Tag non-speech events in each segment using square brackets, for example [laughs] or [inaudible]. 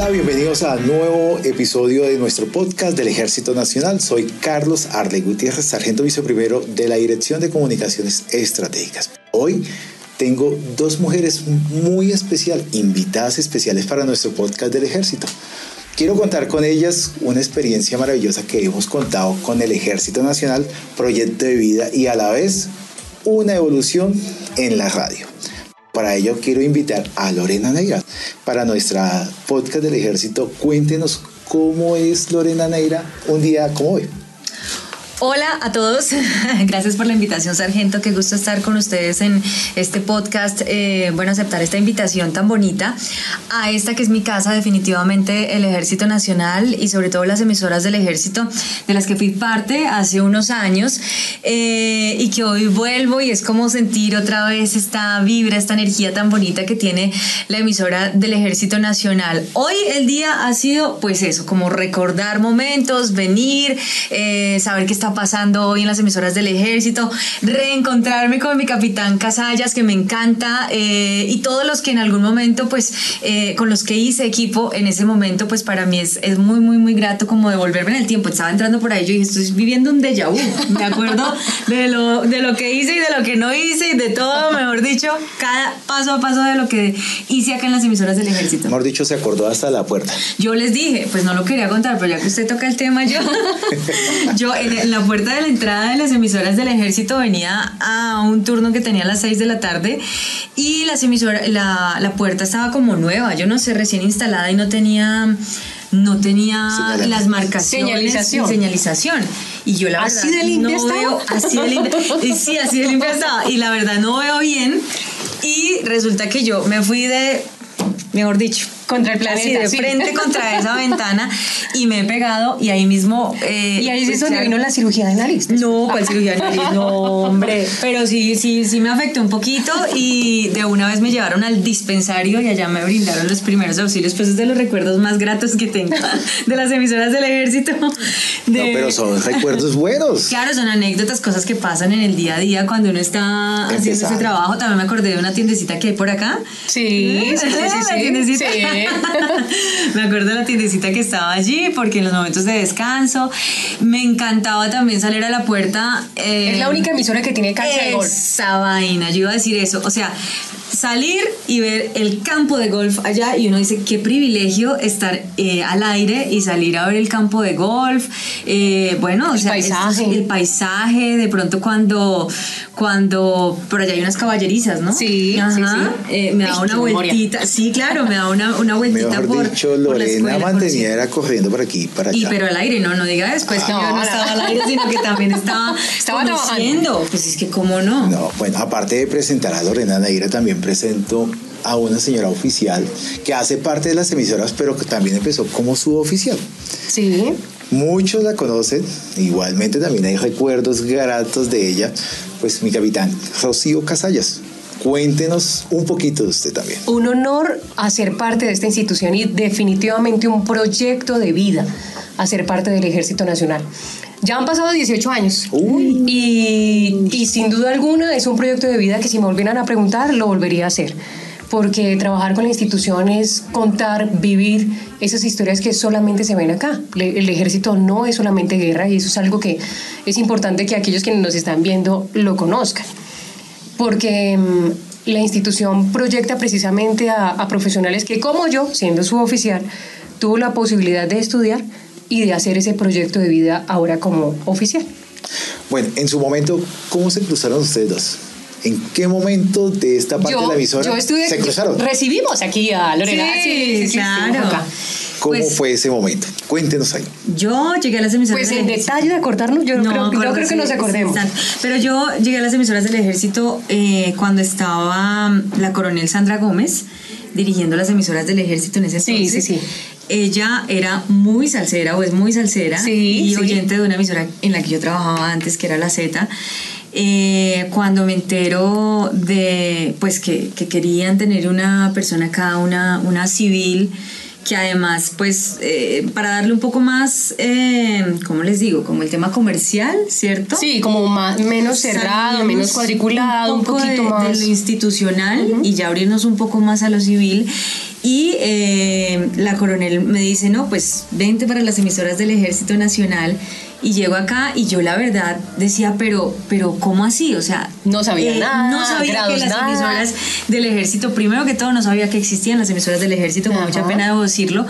Hola, bienvenidos a nuevo episodio de nuestro podcast del Ejército Nacional. Soy Carlos Arle Gutiérrez, sargento viceprimero de la Dirección de Comunicaciones Estratégicas. Hoy tengo dos mujeres muy especial, invitadas especiales para nuestro podcast del Ejército. Quiero contar con ellas una experiencia maravillosa que hemos contado con el Ejército Nacional, proyecto de vida y a la vez una evolución en la radio. Para ello quiero invitar a Lorena Neira para nuestra podcast del ejército. Cuéntenos cómo es Lorena Neira un día como hoy. Hola a todos, [laughs] gracias por la invitación, Sargento. Qué gusto estar con ustedes en este podcast. Eh, bueno, aceptar esta invitación tan bonita a esta que es mi casa, definitivamente el Ejército Nacional y sobre todo las emisoras del Ejército, de las que fui parte hace unos años eh, y que hoy vuelvo y es como sentir otra vez esta vibra, esta energía tan bonita que tiene la emisora del Ejército Nacional. Hoy el día ha sido, pues eso, como recordar momentos, venir, eh, saber que está pasando hoy en las emisoras del ejército, reencontrarme con mi capitán Casallas, que me encanta, eh, y todos los que en algún momento, pues, eh, con los que hice equipo en ese momento, pues para mí es, es muy, muy, muy grato como devolverme en el tiempo. Estaba entrando por ahí yo y estoy viviendo un déjà vu. Me acuerdo de lo, de lo que hice y de lo que no hice y de todo, mejor dicho, cada paso a paso de lo que hice acá en las emisoras del ejército. Mejor dicho, se acordó hasta la puerta. Yo les dije, pues no lo quería contar, pero ya que usted toca el tema, yo, [laughs] yo en la puerta de la entrada de las emisoras del ejército venía a un turno que tenía a las 6 de la tarde y las emisoras, la, la puerta estaba como nueva, yo no sé, recién instalada y no tenía no tenía las marcaciones señalización. señalización. Y yo la ¿Así verdad de limpia no estaba? veo, así de limpia, y sí, así de limpia estaba. Y la verdad no veo bien. Y resulta que yo me fui de, mejor dicho, Contra el así planeta. de sí. frente contra esa ventana y me he pegado y ahí mismo... eh, Y ahí es pues, vino la cirugía de nariz. no, ¿cuál cirugía de nariz? [laughs] No, hombre. Pero sí, sí, sí me afectó un poquito y de una vez me llevaron al dispensario y allá me brindaron los primeros auxilios. Pues es de los recuerdos más gratos que tengo [laughs] de las emisoras del ejército. De- No, pero son recuerdos buenos. Claro, son anécdotas, cosas que pasan en el día a día cuando uno está haciendo ese trabajo. También me acordé de una tiendecita que hay por acá. Sí, sí, sí, sí. La sí. [laughs] me acuerdo de la tiendecita que estaba allí porque en los momentos de descanso me encantaba también salir a la puerta. eh, Es la única emisora que tiene cancha de golf. esa vaina, yo iba a decir eso. O sea, salir y ver el campo de golf allá y uno dice, qué privilegio estar eh, al aire y salir a ver el campo de golf. Eh, bueno, o sea, es- el paisaje, de pronto cuando, cuando por allá hay unas caballerizas, ¿no? Sí, Ajá, sí, sí. eh, me da una vueltita, sí, claro, me da una, una vueltita Mejor por, dicho, por la Lorena escuela, por mantenía era corriendo por aquí, para allá. Y pero al aire, no, no diga después que No, yo no no. estaba al aire, sino que también estaba, [laughs] Estaba trabajando. Pues es que cómo no. No, bueno, aparte de presentar a Lorena Neira, también presento a una señora oficial que hace parte de las emisoras, pero que también empezó como suboficial. Sí. Muchos la conocen, igualmente también hay recuerdos gratos de ella, pues mi capitán, Rocío Casallas. Cuéntenos un poquito de usted también. Un honor hacer parte de esta institución y definitivamente un proyecto de vida hacer parte del Ejército Nacional. Ya han pasado 18 años. Uy. Y, y sin duda alguna es un proyecto de vida que si me volvieran a preguntar lo volvería a hacer. Porque trabajar con la institución es contar, vivir esas historias que solamente se ven acá. Le- El ejército no es solamente guerra y eso es algo que es importante que aquellos que nos están viendo lo conozcan. Porque mm, la institución proyecta precisamente a, a profesionales que como yo, siendo suboficial, tuvo la posibilidad de estudiar y de hacer ese proyecto de vida ahora como oficial. Bueno, en su momento, ¿cómo se cruzaron ustedes dos? ¿En qué momento de esta parte de la emisora yo estudié, se cruzaron? recibimos aquí a Lorena. Sí, claro. acá. ¿Cómo pues- fue ese momento? Cuéntenos ahí. Yo llegué a las emisoras Pues del en ejército. detalle de acordarnos, yo, creo, yo creo que nos sí, acordemos. sí. Pero yo llegué a las emisoras del ejército eh, cuando estaba mm, la coronel Sandra Gómez dirigiendo las emisoras del ejército en ese Sí, entonces. sí, sí. Ella era muy salsera o es muy salsera Sí, y sí. oyente de una emisora en la que yo trabajaba antes, que era la Z. Eh, cuando me entero de pues que, que querían tener una persona acá, una, una civil, que además, pues, eh, para darle un poco más, eh, ¿cómo les digo? Como el tema comercial, ¿cierto? Sí, como más, menos cerrado, menos cuadriculado, un, poco poquito de, más. de lo institucional y ya abrirnos un poco más a lo civil. Y eh, la coronel me dice, no, pues vente para las emisoras del Ejército Nacional y llego acá y yo la verdad decía, pero, pero ¿cómo así? O sea, no sabía eh, nada, no sabía que las nada. emisoras del ejército, primero que todo no sabía que existían las emisoras del ejército, con mucha pena debo decirlo,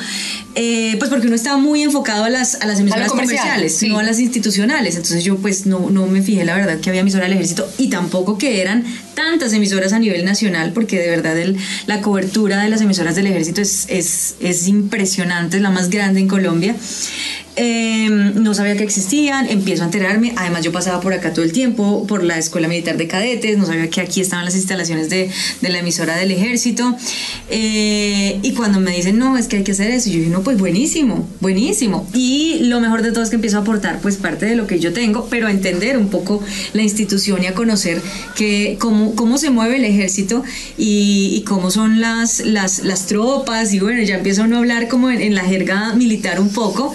eh, pues porque uno estaba muy enfocado a las, a las emisoras comercial, comerciales, sí. no a las institucionales, entonces yo pues no, no me fijé la verdad que había emisora del ejército y tampoco que eran tantas emisoras a nivel nacional, porque de verdad el- la cobertura de las emisoras del ejército es, es, es impresionante, es la más grande en Colombia. Eh, no sabía que existían, empiezo a enterarme, además yo pasaba por acá todo el tiempo, por la Escuela Militar de Cadetes, no sabía que aquí estaban las instalaciones de, de la emisora del ejército, Eh, y cuando me dicen, no, es que hay que hacer eso, yo dije, no, pues buenísimo, buenísimo, y lo mejor de todo es que empiezo a aportar pues parte de lo que yo tengo, pero a entender un poco la institución y a conocer que, cómo, cómo se mueve el ejército y, cómo son las, las, las tropas, y bueno, ya empiezo a hablar como en, la jerga militar un poco,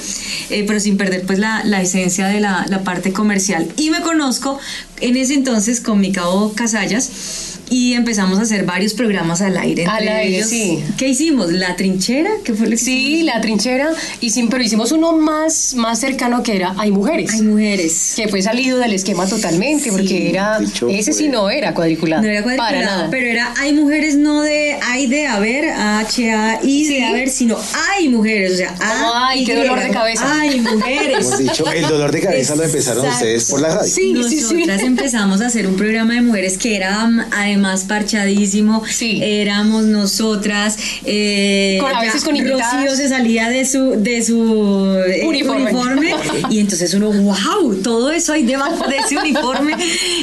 pero sin perder pues la, la esencia de la, la parte comercial. Y me conozco en ese entonces con mi cabo Casallas y empezamos a hacer varios programas al aire. Al entre aire, ellos, sí. ¿Qué hicimos? ¿La trinchera? ¿Qué fue lo que Sí, la trinchera, y sin, pero hicimos uno más, más cercano que era Hay Mujeres. Hay mujeres. que fue salido del esquema totalmente, porque era, ese sí no era cuadriculado. No era cuadriculado, Para nada. pero era hay mujeres no de hay de haber, H A I Sí. de haber, sino hay mujeres, o sea, A, ay, qué dolor de cabeza. Hay mujeres. Hemos dicho, el dolor de cabeza lo empezaron Exacto. ustedes por la radio. Sí, sí, sí. Nosotras empezamos a hacer un programa de mujeres que era mm, además parchadísimo. Sí. Éramos nosotras. eh, Con- a veces con invitadas. Rocío se salía de su, de su eh, Uniforme. uniforme, [laughs] y entonces uno, wow, todo eso hay debajo de ese uniforme.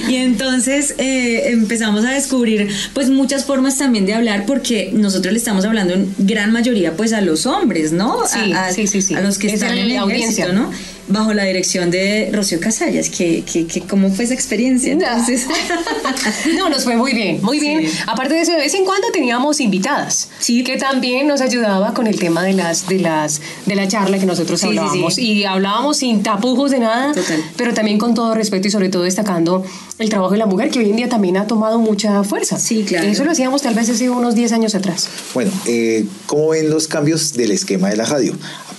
Y entonces eh, empezamos a descubrir pues muchas formas también de hablar porque nosotros le estamos hablando en gran mayoría pues a los hombres, ¿no? Sí, a, a- sí, sí, sí. a los que Esa están en el la audiencia. ejército, ¿no? Bajo la dirección de Rocío Casallas, que, que, que cómo fue esa experiencia. Entonces, [laughs] No, nos fue muy bien, muy bien. Sí. Aparte de eso, de vez en cuando teníamos invitadas, Sí. que también nos ayudaba con el tema de las de las de la charla que nosotros Sí, sí, hablábamos sí. y hablábamos sin tapujos de nada, Total. pero también con todo respeto y sobre todo destacando el trabajo de la mujer que hoy en día también ha tomado mucha fuerza. Sí, claro. Eso lo hacíamos tal vez hace unos 10 años atrás. Bueno, eh, ¿cómo ven los cambios del esquema de la radio?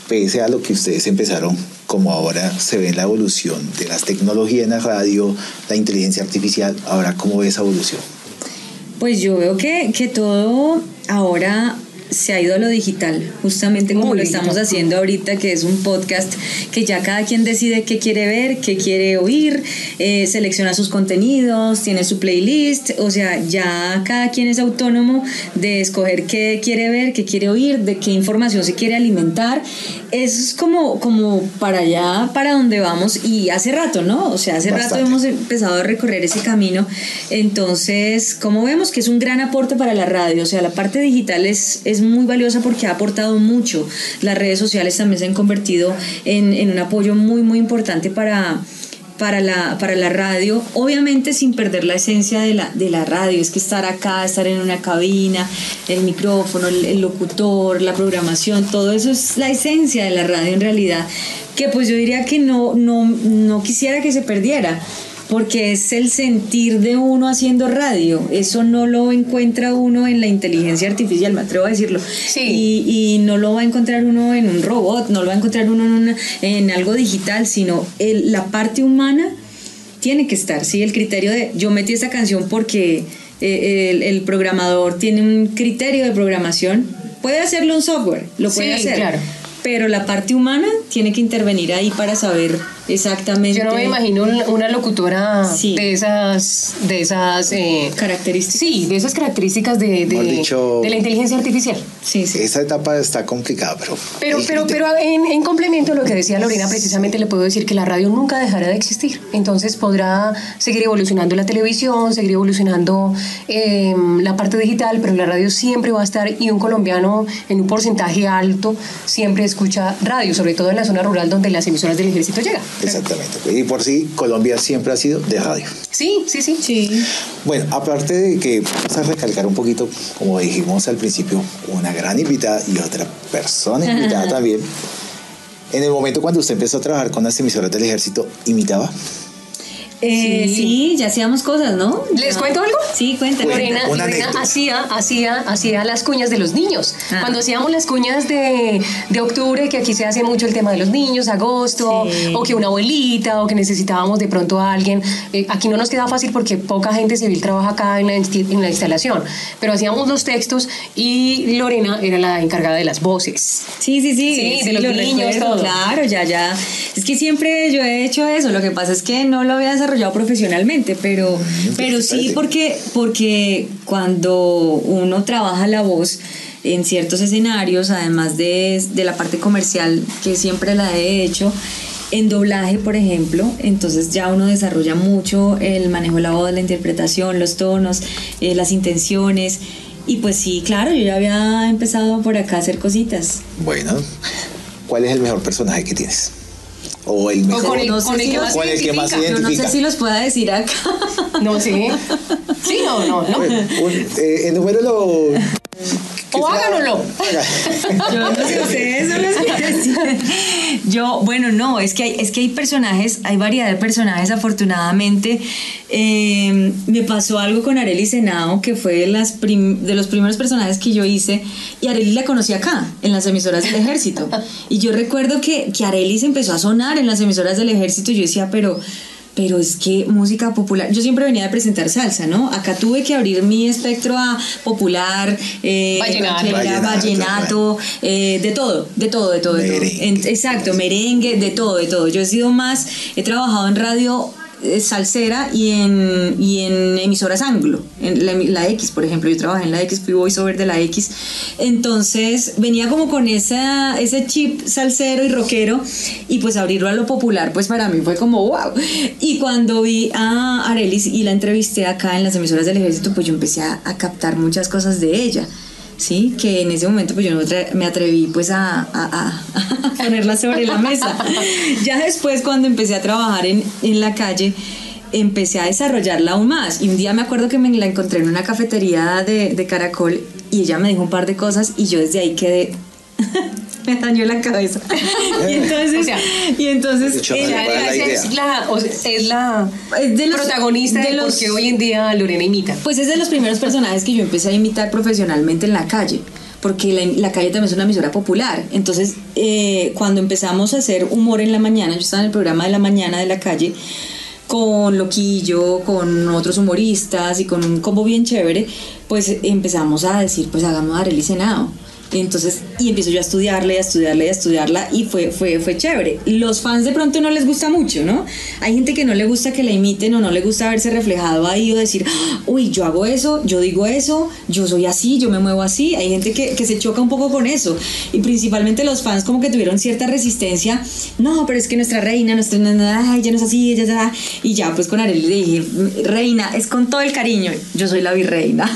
Pese a lo que ustedes empezaron, como ahora se ve la evolución de las tecnologías en la radio, la inteligencia artificial, ahora cómo ve esa evolución. pues yo veo que, que todo ahora se ha ido a lo digital, justamente como Muy lo estamos haciendo ahorita, que es un podcast que ya cada quien decide qué quiere ver, qué quiere oír, eh, selecciona sus contenidos, tiene su playlist, o sea, ya cada quien es autónomo de escoger qué quiere ver, qué quiere oír, de qué información se quiere alimentar. Eso es como, como para allá, para donde vamos, y hace rato, ¿no? O sea, hace rato hemos empezado a recorrer ese camino. Entonces, como vemos que es un gran aporte para la radio, o sea, la parte digital es, es muy valiosa porque ha aportado mucho. Las redes sociales también se han convertido en, en un apoyo muy, muy importante para para la, para la radio, obviamente sin perder la esencia de la, de la radio, es que estar acá, estar en una cabina, el micrófono, el, el locutor, la programación, todo eso es la esencia de la radio en realidad, que pues yo diría que no, no, no quisiera que se perdiera, porque es el sentir de uno haciendo radio, eso no lo encuentra uno en la inteligencia artificial, me atrevo a decirlo, Sí. y, y no lo va a encontrar uno en un robot, no lo va a encontrar uno en, una- en algo digital, sino el- la parte humana tiene que estar, ¿sí? El criterio de yo metí esta canción porque eh, el, el programador tiene un criterio de programación, puede hacerlo un software, lo puede Sí, hacer, claro. pero la parte humana tiene que intervenir ahí para saber exactamente Yo no me imagino un- una locutora Sí. de esas, de esas, eh, características. sí, de esas características de, de, dicho- de la inteligencia artificial. Sí, sí. Esa etapa está complicada, pero... Pero, pero, pero en, en complemento a lo que decía Lorena, precisamente le puedo decir que la radio nunca dejará de existir. Entonces podrá seguir evolucionando la televisión, seguir evolucionando eh, la parte digital, pero la radio siempre va a estar y un colombiano en un porcentaje alto siempre escucha radio, sobre todo en la zona rural donde las emisoras del ejército llegan. Exactamente. Y por sí, Colombia siempre ha sido de radio. Sí, sí, sí. Sí. Bueno, aparte de que vamos a recalcar un poquito, como dijimos al principio, una gran invitada y otra persona invitada también. En el momento cuando usted empezó a trabajar con las emisoras del ejército, ¿imitaba? Eh, sí. ya hacíamos cosas, ¿no? ¿Les cuento algo? Sí, cuéntame. Lorena, Lorena hacía, hacía, hacía las cuñas de los niños. Ah. Cuando hacíamos las cuñas de, de octubre, que aquí se hace mucho el tema de los niños, agosto, Sí. o que una abuelita, o que necesitábamos de pronto a alguien. Eh, aquí no nos queda fácil porque poca gente civil trabaja acá en la, en la instalación, pero hacíamos los textos y Lorena era la encargada de las voces. Sí, sí, sí. Sí, de los lo niños, recuerdo, todo. Claro, ya, ya. Es que siempre yo he hecho eso. Lo que pasa es que no lo había desarrollado profesionalmente, pero, pero sí porque, porque cuando uno trabaja la voz en ciertos escenarios, además de, de la parte comercial, que siempre la he hecho, en doblaje, por ejemplo, entonces ya uno desarrolla mucho el manejo de la voz, la interpretación, los tonos, eh, las intenciones. Y pues sí, claro, yo ya había empezado por acá a hacer cositas. Bueno, ¿cuál es el mejor personaje que tienes? O el mejor. con el, no sé con el si que más con el que más identifica. Yo no sé si los pueda decir acá. No sé. Sí, no, no, no. Bueno, un- eh, enuméralo. [laughs] O sea- háganoslo. Yo no sé, que deciden. Yo, bueno, no, es que hay, es que hay personajes, hay variedad de personajes, afortunadamente. Eh, me pasó algo con Arely Senado, que fue de, las prim- de los primeros personajes que yo hice, y Arely la conocí acá, en las emisoras del ejército. Y yo recuerdo que, que Arely se empezó a sonar en las emisoras del ejército, y yo decía, pero... Pero es que música popular, yo siempre venía de presentar salsa, ¿no? Acá tuve que abrir mi espectro a popular, eh, Vallenato. Vallenato, vallenato, eh, de todo, de todo, de todo, de todo. Merengue. En- exacto, merengue, de todo, de todo. Yo he sido más, he trabajado en radio eh, salsera y en, y en emisoras anglo, en la, X, por ejemplo, yo trabajé en la X, fui voiceover de la X, entonces venía como con esa, ese chip salsero y rockero y pues abrirlo a lo popular, pues para mí fue como wow. Y cuando vi a Arelis y la entrevisté acá en las emisoras del ejército, pues yo empecé a, captar muchas cosas de ella. Sí, que en ese momento pues yo no me atre- me atreví pues a [laughs] ponerla sobre la mesa. [laughs] Ya después cuando empecé a trabajar en, en la calle, empecé a desarrollarla aún más. Y un día me acuerdo que me la encontré en una cafetería de, de Caracol y ella me dijo un par de cosas y yo desde ahí quedé... [laughs] me dañó la cabeza. [laughs] y entonces... O sea, y entonces... Dicho, en no, la ¿cuál es la es la, o sea, es la Es de los- protagonista de, de los- qué hoy en día Lorena imita. Pues es de los primeros personajes que yo empecé a imitar profesionalmente en la calle, porque la, calle también es una emisora popular. Entonces, eh, cuando empezamos a hacer humor en la mañana, yo estaba en el programa de la mañana de la calle, con Loquillo, con otros humoristas y con un combo bien chévere, pues empezamos a decir, pues hagamos Arely Senado. Entonces, y empiezo yo a estudiarla y a estudiarla y a estudiarla y fue, fue, fue chévere. Los fans de pronto no les gusta mucho, ¿no? Hay gente que no le gusta que la imiten o no le gusta verse reflejado ahí o decir, uy, yo hago eso, yo digo eso, yo soy así, yo me muevo así. Hay gente que, que se choca un poco con eso. Y principalmente los fans como que tuvieron cierta resistencia. No, pero es que nuestra reina, nuestra, ay, ella no es así, ella ya. Y ya, pues con Arely le dije, reina, es con todo el cariño. Yo soy la virreina. [laughs]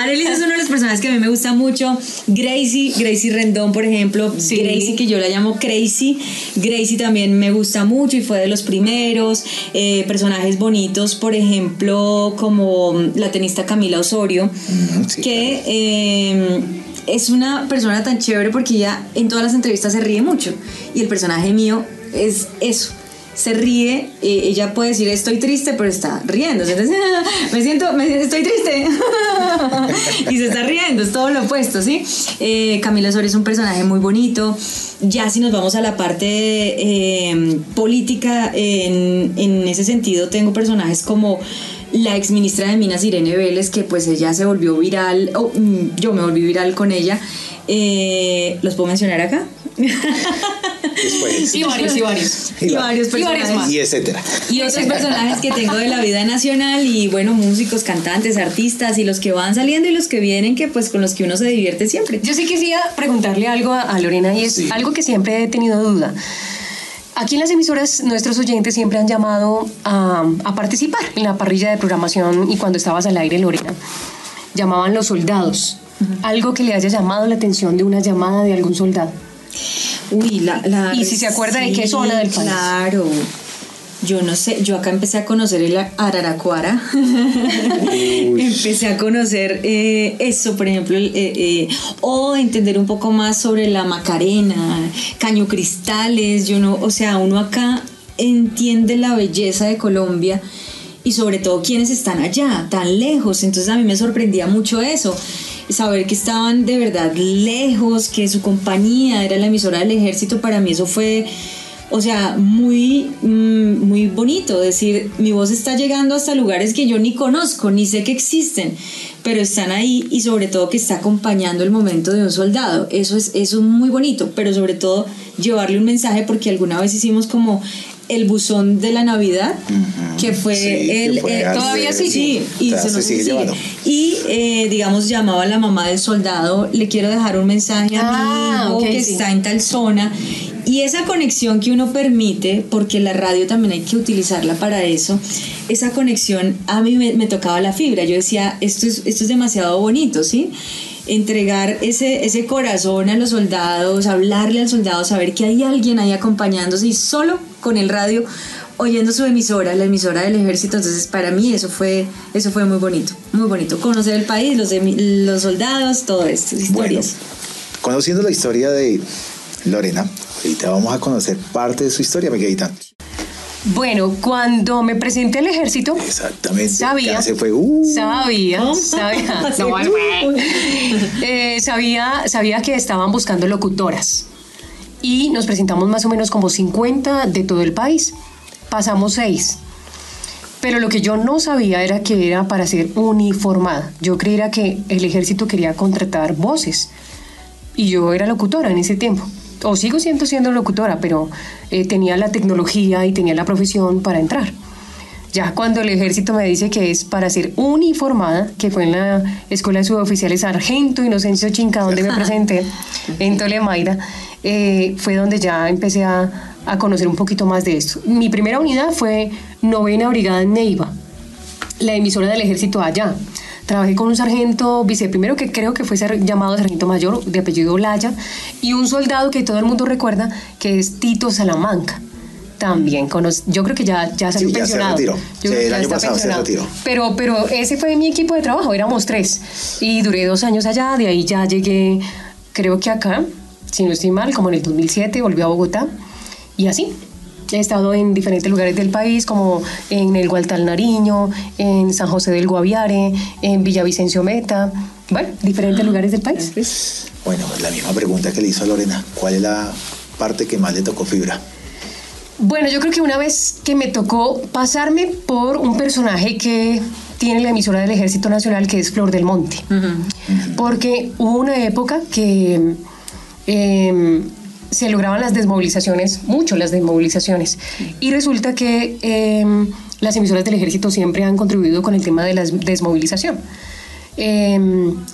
Arely es uno de los personajes que a mí me gusta mucho. Gracie, Gracie Rendón, por ejemplo. Sí. Gracie, que yo la llamo Crazy. Gracie también me gusta mucho y fue de los primeros. Eh, personajes bonitos, por ejemplo, como la tenista Camila Osorio, Mm, sí, que eh, es una persona tan chévere porque ella en todas las entrevistas se ríe mucho. Y el personaje mío es eso. Se ríe, eh, ella puede decir estoy triste, pero está riendo. Entonces, [laughs] me siento, estoy triste. [laughs] y se está riendo, es todo lo opuesto, ¿sí? Eh, Camila Osorio es un personaje muy bonito. Ya si nos vamos a la parte eh, política, en, en ese sentido tengo personajes como la ex ministra de Minas, Irene Vélez, que pues ella se volvió viral, o mm, yo me volví viral con ella. Eh, ¿Los puedo mencionar acá? [laughs] Después. Y varios, y varios. y varios Y varios personajes. más. Y etcétera. Y otros personajes que tengo de la vida nacional y bueno, músicos, cantantes, artistas y los que van saliendo y los que vienen que pues con los que uno se divierte siempre. Yo sí quisiera preguntarle algo a, a Lorena y es Sí. algo que siempre he tenido duda. Aquí en las emisoras nuestros oyentes siempre han llamado a, a participar en la parrilla de programación y cuando estabas al aire, Lorena, llamaban los soldados. Algo que le haya llamado la atención de una llamada de algún soldado. Uy, la, la- Y si se acuerda de qué zona del país. Claro. Yo no sé, yo acá empecé a conocer el Araraquara. [laughs] empecé a conocer eh, eso, por ejemplo, eh, eh, o entender un poco más sobre la Macarena, Caño Cristales. Yo no, o sea, uno acá entiende la belleza de Colombia y sobre todo quienes están allá, tan lejos. Entonces a mí me sorprendía mucho eso, saber que estaban de verdad lejos, que su compañía era la emisora del ejército, para mí eso fue o sea, muy, mm, muy bonito decir, mi voz está llegando hasta lugares que yo ni conozco, ni sé que existen, pero están ahí y sobre todo que está acompañando el momento de un soldado. Eso es, eso es muy bonito, pero sobre todo llevarle un mensaje porque alguna vez hicimos como el buzón de la Navidad, que fue el... fue eh, todavía de- sí, sí, y, se sigue sigue. Y, eh, digamos, llamaba a la mamá del soldado, le quiero dejar un mensaje a Ah, mi hijo ok, que sí. está en tal zona. Y esa conexión que uno permite, porque la radio también hay que utilizarla para eso, esa conexión a mí me, me tocaba la fibra. Yo decía, esto es, esto es demasiado bonito, ¿sí? Entregar ese, ese corazón a los soldados, hablarle al soldado, saber que hay alguien ahí acompañándose y solo con el radio oyendo su emisora, la emisora del ejército. Entonces, para mí eso fue, eso fue muy bonito, muy bonito. Conocer el país, los, los soldados, todo esto, Bueno, historias. conociendo la historia de Lorena, ahorita vamos a conocer parte de su historia, Miguelita. Bueno, cuando me presenté al ejército, Exactamente. Sabía. Ya se fue. uh, sabía, sabía, [laughs] no, eh, sabía, sabía que estaban buscando locutoras y nos presentamos más o menos como 50 de todo el país. Pasamos seis. Pero lo que yo no sabía era que era para ser uniformada. Yo creía que el ejército quería contratar voces y yo era locutora en ese tiempo. O sigo siendo siendo locutora, pero eh, tenía la tecnología y tenía la profesión para entrar. Ya cuando el ejército me dice que es para ser uniformada, que fue en la Escuela de Suboficiales Sargento Inocencio Chinca, donde me [laughs] presenté, en Tolemaida, eh, fue donde ya empecé a, a conocer un poquito más de esto. Mi primera unidad fue Novena Brigada Neiva, la emisora del ejército allá. Trabajé con un sargento viceprimero que creo que fue ser- llamado sargento mayor de apellido Laya y un soldado que todo el mundo recuerda que es Tito Salamanca. También conoce, yo creo que ya, ya salió Sí, ya se pensionado. retiró. Yo Sí, el ya año está pasado se pensionado. retiró. Pero, pero ese fue mi equipo de trabajo, éramos tres. Y duré dos años allá, de ahí ya llegué, creo que acá, si no estoy mal, como en el 2007, volví a Bogotá. Y así. He estado en diferentes lugares del país, como en el Gualtal Nariño, en San José del Guaviare, en Villavicencio Meta, bueno, diferentes lugares del país. Bueno, la misma pregunta que le hizo a Lorena. ¿Cuál es la parte que más le tocó fibra? Bueno, yo creo que una vez que me tocó pasarme por un personaje que tiene la emisora del Ejército Nacional, que es Flor del Monte. Porque hubo una época que eh, se lograban las desmovilizaciones, mucho las desmovilizaciones, y resulta que eh, las emisoras del ejército siempre han contribuido con el tema de la desmovilización. Eh,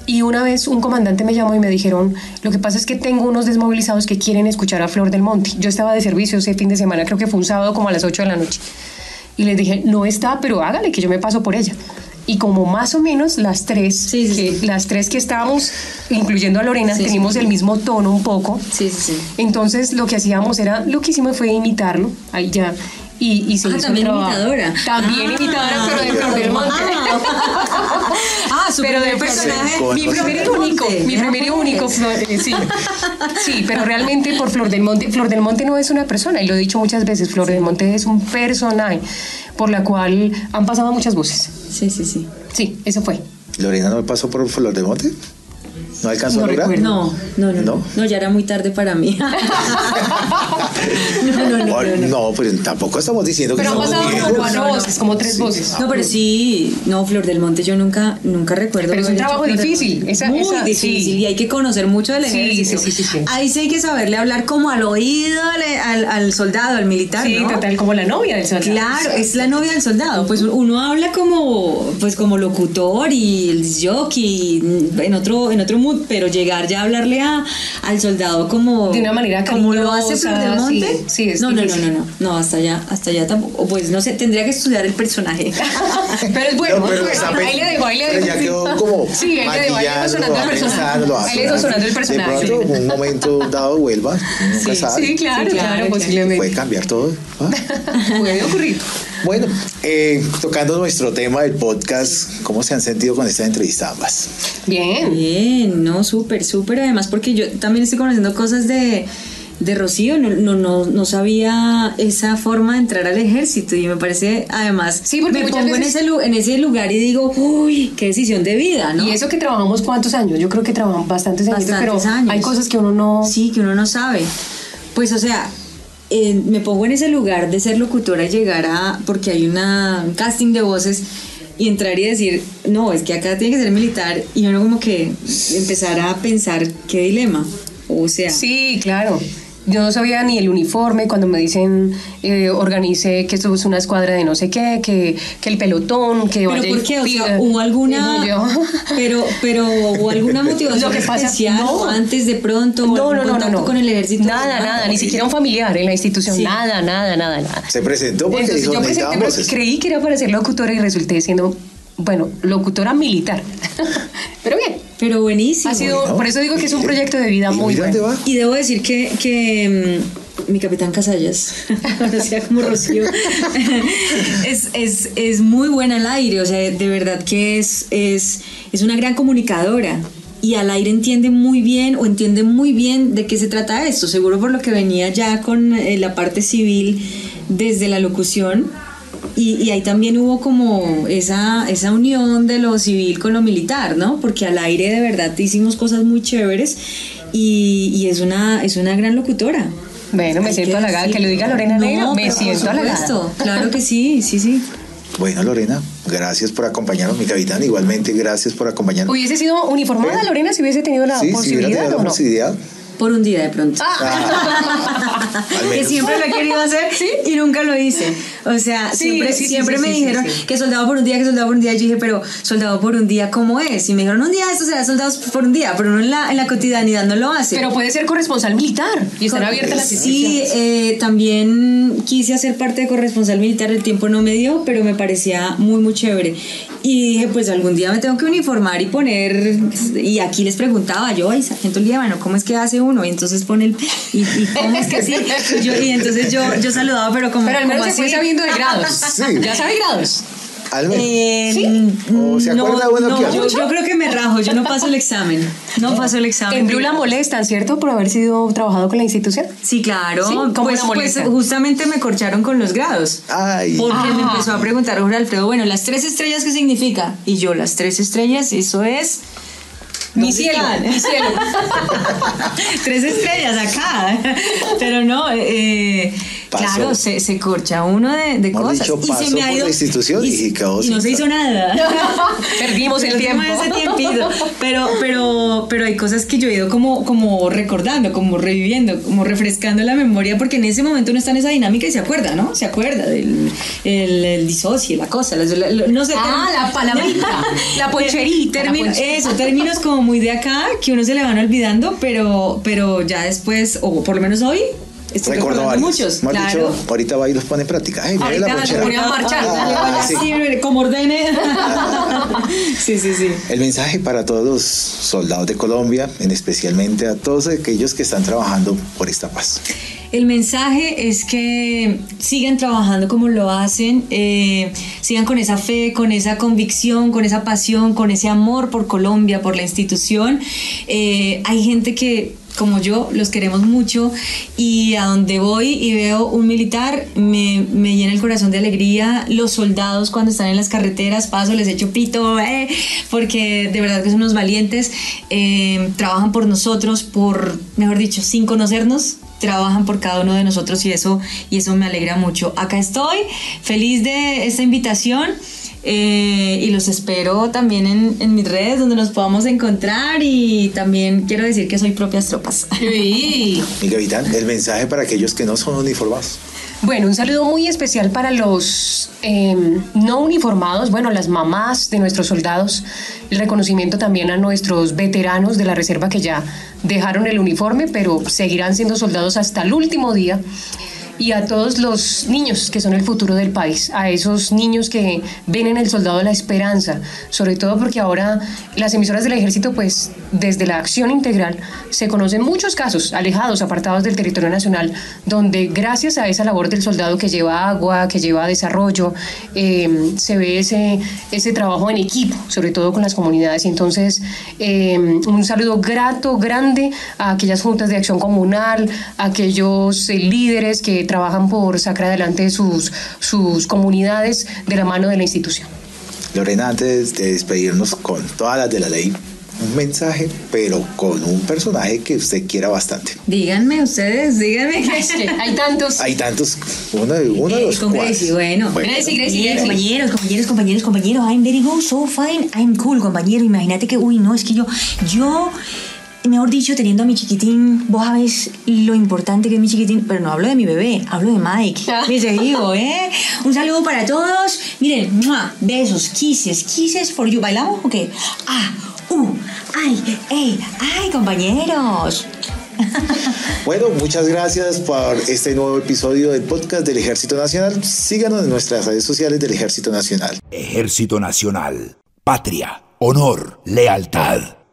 y una vez un comandante me llamó y me dijeron, lo que pasa es que tengo unos desmovilizados que quieren escuchar a Flor del Monte. Yo estaba de servicio ese fin de semana, creo que fue un sábado como a las 8 de la noche. Y les dije, no está, pero hágale que yo me paso por ella. Y como más o menos las tres, Sí, sí, que, sí. las tres que estábamos, incluyendo a Lorena, sí. el mismo tono un poco. Sí, sí, sí. Entonces lo que hacíamos era, lo que hicimos fue imitarlo, ahí ya. Y, y se Ah, hizo también trabajo. imitadora. También Ah. imitadora, pero de Flor del Monte. Ah, su pero de primer personaje. Mi primer y del único, Monte. mi primer y único, Flor- sí. Sí, pero realmente por Flor del Monte, Flor del Monte no es una persona, y lo he dicho muchas veces, Flor del Monte es un personaje por la cual han pasado muchas voces. Sí, sí, sí. Sí, eso fue. ¿Lorena no pasó por Flor de Monte? ¿No alcanzó No a lograr? No, no, no, no, ¿No? no, ya era muy tarde para mí. [laughs] [laughs] no, no, no, no, no. no, pues tampoco estamos diciendo que Pero han pasado como viejos. cuatro voces, como tres Sí. voces. No, pero sí, no, Flor del Monte yo nunca, nunca recuerdo. Pero es un trabajo difícil, esa- Muy esa- difícil sí. y hay que conocer mucho del Sí, ejército. sí, sí, sí, sí. Ahí sí hay que saberle hablar como al oído al, al- al soldado, al militar, Sí, ¿no? total, como la novia del soldado. Claro, es la novia del soldado. Pues uno habla como, pues como locutor y el jockey en otro, en otro mood, pero llegar ya a hablarle a, al soldado como De una manera como lo hace Flor del Monte. sí, sí, es no, no, no, no, no, no, hasta allá, hasta allá tampoco. O Pues no sé, tendría que estudiar el personaje. [laughs] Pero es bueno, No, pero bueno, ahí le dejo, ahí le pero dejo. ya quedó como [laughs] Sí, ahí le dejo, ahí le dejo sonando el personaje. Ahí le dejo sonando el personaje. De pronto, un momento dado vuelva, nunca Sí, sabe. Sí, claro, Sí, claro, claro, claro. posiblemente. Puede cambiar todo. ¿ah? [laughs] Puede ocurrir. Bueno, eh, tocando nuestro tema del podcast, ¿cómo se han sentido con esta entrevista ambas? Bien. Bien, no, súper, súper. Además, porque yo también estoy conociendo cosas de, de Rocío, no, no, no, no sabía esa forma de entrar al ejército y me parece, además, Sí, porque me pongo en, ese, en ese lugar y digo, uy, qué decisión de vida, ¿no? Y eso que trabajamos cuántos años, yo creo que trabajamos bastantes años, pero años. hay cosas que uno no... Sí, que uno no sabe. Pues, o sea, eh, me pongo en ese lugar de ser locutora y llegar a. porque hay una, un casting de voces y entrar y decir, no, es que acá tiene que ser militar y uno como que empezar a pensar qué dilema. O sea, Sí, claro. Yo no sabía ni el uniforme cuando me dicen eh, organice que esto es una escuadra de no sé qué, que, que el pelotón, que pero ¿por qué? O sea, hubo alguna. Yo. [laughs] Pero, pero hubo alguna motivación [laughs] Lo que pasa- especial no. antes de pronto, No, no, no, no, no. con el ejército. Nada, nada, ni siquiera un familiar en la institución. Sí. Nada, nada, nada, nada. Se presentó porque Entonces dijo, yo presenté, pero creí que era para ser locutora y resulté siendo, bueno, locutora militar. [laughs] pero bien, Pero buenísimo. ha sido, por eso digo que es un ¿y- proyecto de vida ¿Y muy bueno. va? Y debo decir que, que mm, mi capitán Casallas, [laughs] conocida como Rocío, [laughs] es, es, es muy buena al aire, o sea, de verdad que es, es, es una gran comunicadora. Y al aire entiende muy bien o entiende muy bien de qué se trata esto, seguro por lo que venía ya con eh, la parte civil desde la locución. Y, y ahí también hubo como esa, esa unión de lo civil con lo militar, ¿no? Porque al aire de verdad hicimos cosas muy chéveres y, y es, una, es una gran locutora. Bueno, me Hay siento halagada. Que lo diga Lorena No, Negro, me siento halagada. Claro que sí, sí, sí. Bueno, Lorena, gracias por acompañarnos, mi capitán. Igualmente, gracias por acompañarnos. ¿Hubiese sido uniformada Bueno. Lorena si hubiese tenido la sí, si posibilidad tenido o no? posibilidad. Por un día de pronto. Ah, [laughs] al que siempre lo he querido hacer y nunca lo hice. O sea, Sí, siempre, sí, siempre sí, me dijeron que soldado por un día, que soldado por un día. Yo dije, pero soldado por un día, ¿cómo es? Y me dijeron, un día esto será soldados por un día, pero uno en la, en la cotidianidad no lo hace. Pero puede ser corresponsal militar y están abiertas las Sí, eh, también quise hacer parte de corresponsal militar, el tiempo no me dio, pero me parecía muy, muy chévere. Y dije, pues algún día me tengo que uniformar y poner, y aquí les preguntaba yo, ay, sargento Líbano, ¿cómo es que hace uno? Y entonces pone el, y, y cómo [laughs] es que sí, y, yo- y entonces yo, yo saludaba, pero como, Pero al menos como así. De grados. Sí. Ya sabe grados. Al menos. Eh, ¿O se no, acuerda uno no, que yo, hago? yo creo que me rajo, yo no paso el examen, no paso el examen. En Blue la molestan, ¿cierto? Por haber sido trabajado con la institución. Sí, claro. Sí, ¿cómo pues, la pues justamente me corcharon con los grados. Ay, Porque me Ah. empezó a preguntar Jorge Alfredo, bueno, las tres estrellas, ¿qué significa? Y yo, las tres estrellas, eso es. Mi ¿dónde cielo, mi cielo. [laughs] [laughs] tres estrellas acá. [laughs] Pero no, eh, Pasó. claro, se, se corcha uno de, de cosas. dicho, y pasó se me ha por ido. la institución y y no se hizo nada. [laughs] Perdimos el Perdimos tiempo. ese tiempito. Pero, pero, pero hay cosas que yo he ido como, como recordando, como reviviendo, como refrescando la memoria, porque en ese momento uno está en esa dinámica y se acuerda, ¿no? Se acuerda del el, el disocie, la cosa, la- la- no sé. Ah, la palabrita, [laughs] la poncherita, la Termino- poncherita. eso, términos como muy de acá, que uno se le van olvidando, pero, pero ya después, o por lo menos hoy, estoy varios. muchos. Más claro. dicho, ahorita va y los pone en práctica. Ay, Ahorita la pone a marchar. Ah, sí. sí, como ordene. [laughs] sí, sí, sí. El mensaje para todos los soldados de Colombia, en especialmente a todos aquellos que están trabajando por esta paz. El mensaje es que sigan trabajando como lo hacen, eh, sigan con esa fe, con esa convicción, con esa pasión, con ese amor por Colombia, por la institución. Eh, hay gente que, como yo, los queremos mucho y a donde voy y veo un militar, me, me llena el corazón de alegría. Los soldados cuando están en las carreteras, paso, les echo pito, eh, porque de verdad que son unos valientes, eh, trabajan por nosotros, por, mejor dicho, sin conocernos trabajan por cada uno de nosotros y eso, y eso me alegra mucho. Acá estoy, feliz de esta invitación. Eh, y los espero también en, en mis redes donde nos podamos encontrar y también quiero decir que soy propias tropas. Sí. [laughs] Mi capitán, el mensaje para aquellos que no son uniformados. Bueno, un saludo muy especial para los eh, no uniformados, bueno, las mamás de nuestros soldados, el reconocimiento también a nuestros veteranos de la reserva que ya dejaron el uniforme, pero seguirán siendo soldados hasta el último día. Y a todos los niños que son el futuro del país, a esos niños que ven en el soldado la esperanza, sobre todo porque ahora las emisoras del ejército, pues desde la acción integral, se conocen muchos casos alejados, apartados del territorio nacional, donde gracias a esa labor del soldado que lleva agua, que lleva desarrollo, eh, se ve ese, ese trabajo en equipo, sobre todo con las comunidades. Entonces, eh, un saludo grato, grande a aquellas juntas de acción comunal, a aquellos eh, líderes que trabajan por sacar adelante sus, sus comunidades de la mano de la institución. Lorena, antes de despedirnos con todas las de la ley, un mensaje, pero con un personaje que usted quiera bastante. Díganme ustedes, díganme. [laughs] hay tantos. Hay tantos. Uno de, uno de los Con Gracie, bueno. bueno. Gracie, Gracie. Compañeros, compañeros, compañeros, compañeros. I'm very good, so fine. I'm cool, compañero. Imagínate que, uy, no, es que yo, yo mejor dicho, teniendo a mi chiquitín, vos sabés lo importante que es mi chiquitín, pero no hablo de mi bebé, hablo de Mike. Me digo, ¿eh? Un saludo para todos. Miren, besos, kisses, kisses for you. ¿Bailamos o qué? Ah, uh, ay, ey, ay, compañeros. [laughs] Bueno, muchas gracias por este nuevo episodio del podcast del Ejército Nacional. Síganos en nuestras redes sociales del Ejército Nacional. Ejército Nacional. Patria, honor, lealtad.